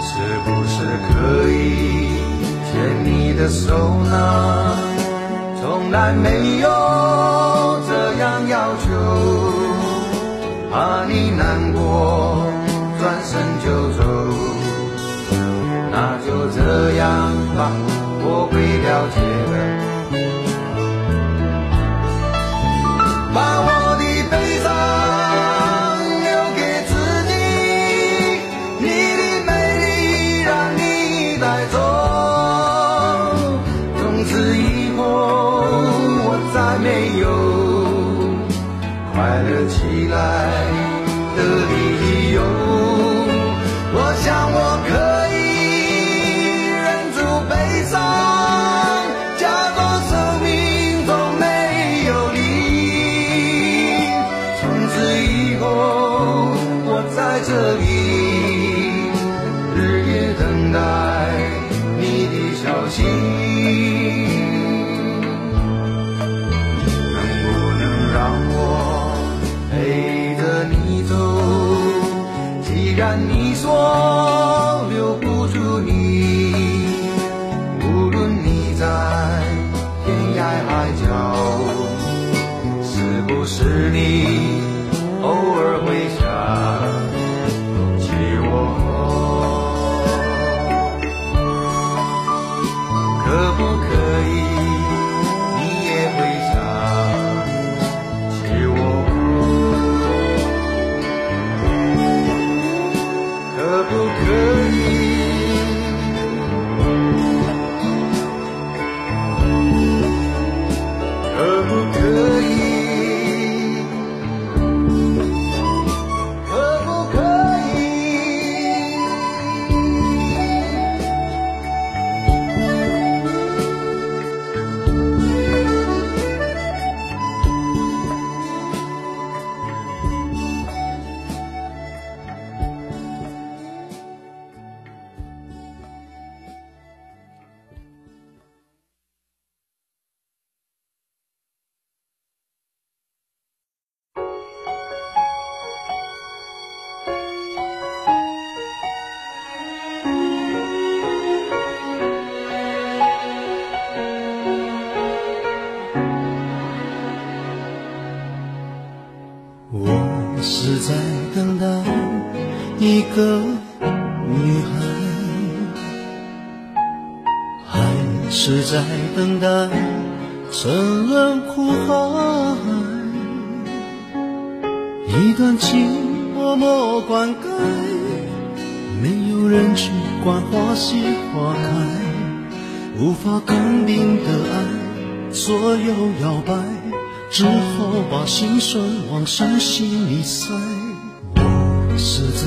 是不是可以牵你的手呢？从来没有这样要求，怕你难过，转身就走。那就这样吧，我会了解的。把我的悲伤留给自己，你的美丽让你带走。从此以后，我再没有快乐起来然你说不可的女孩，还是在等待沉沦苦海？一段情默默灌溉，没有人去管花谢花开，无法肯定的爱，左右摇摆。只好把心酸往深心里塞。我是在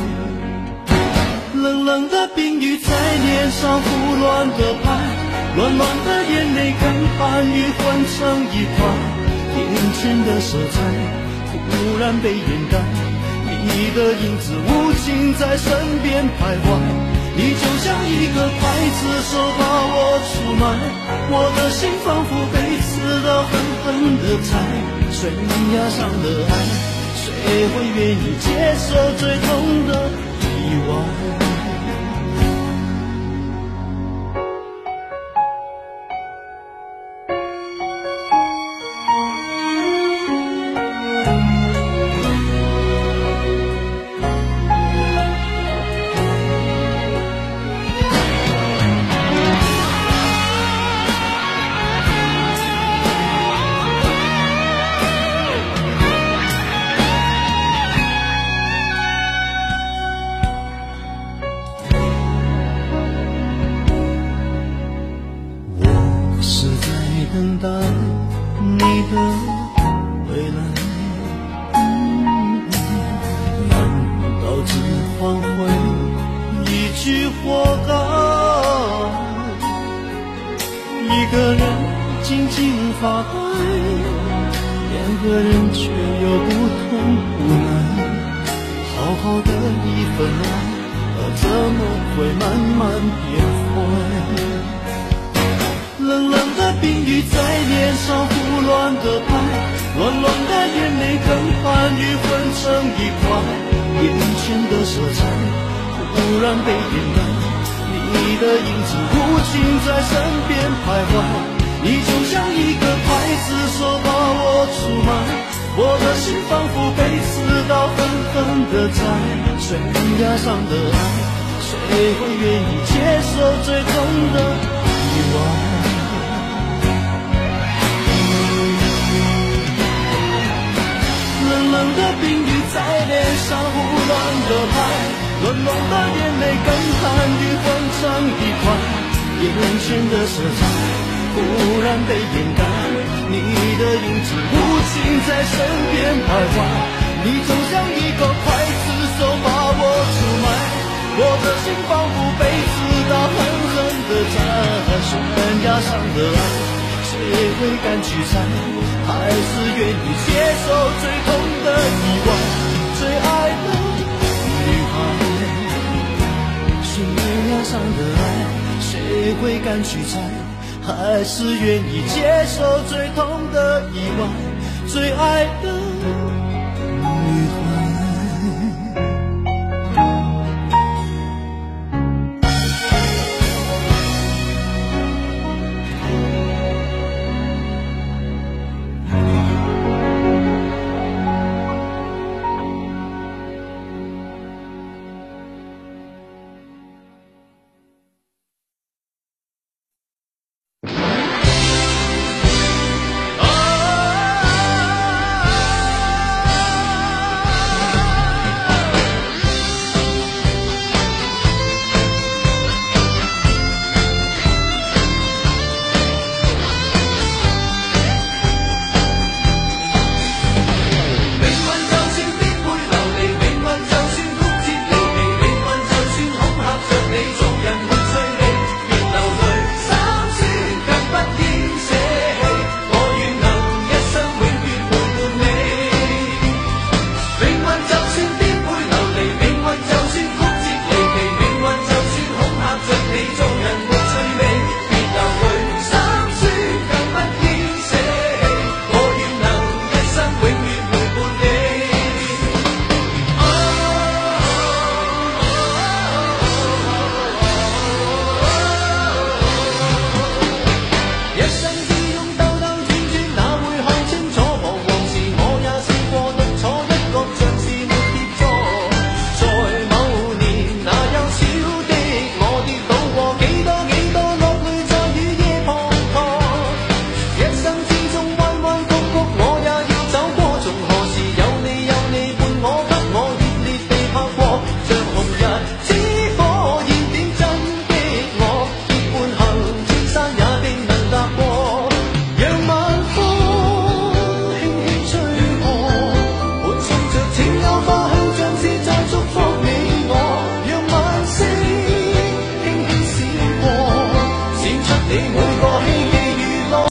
冷冷的冰雨在脸上胡乱的拍，暖暖的眼泪跟寒雨混成一块，眼前的色彩突然被掩盖，你的影子无情在身边徘徊，你就像一个刽子手把我出卖，我的心仿佛被刺刀狠狠的裁。悬崖上的爱，谁会愿意接受最痛的意外？的未来。难道只换回一句活该？一个人静静发呆，两个人却又不同无奈。好好的一份爱，怎么会慢慢变坏？冷冷的冰雨在脸上乱的拍，乱乱的眼泪跟寒雨混成一块，眼前的色彩忽然被掩盖，你的影子无情在身边徘徊，你就像一个刽子手把我出卖，我的心仿佛被刺刀狠狠的宰，悬崖上的爱，谁会愿意接受最痛的意外？的冰雨在脸上胡乱的拍，冷冷的眼泪跟寒雨混成一块，眼前的色彩忽然被掩盖，你的影子无情在身边徘徊，你就像一个刽子手把我出卖，我的心仿佛被刺刀狠狠的扎，悬崖上的爱。谁会敢去猜？还是愿意接受最痛的意外？最爱的女孩，悬崖上的爱，谁会敢去猜？还是愿意接受最痛的意外？最爱的。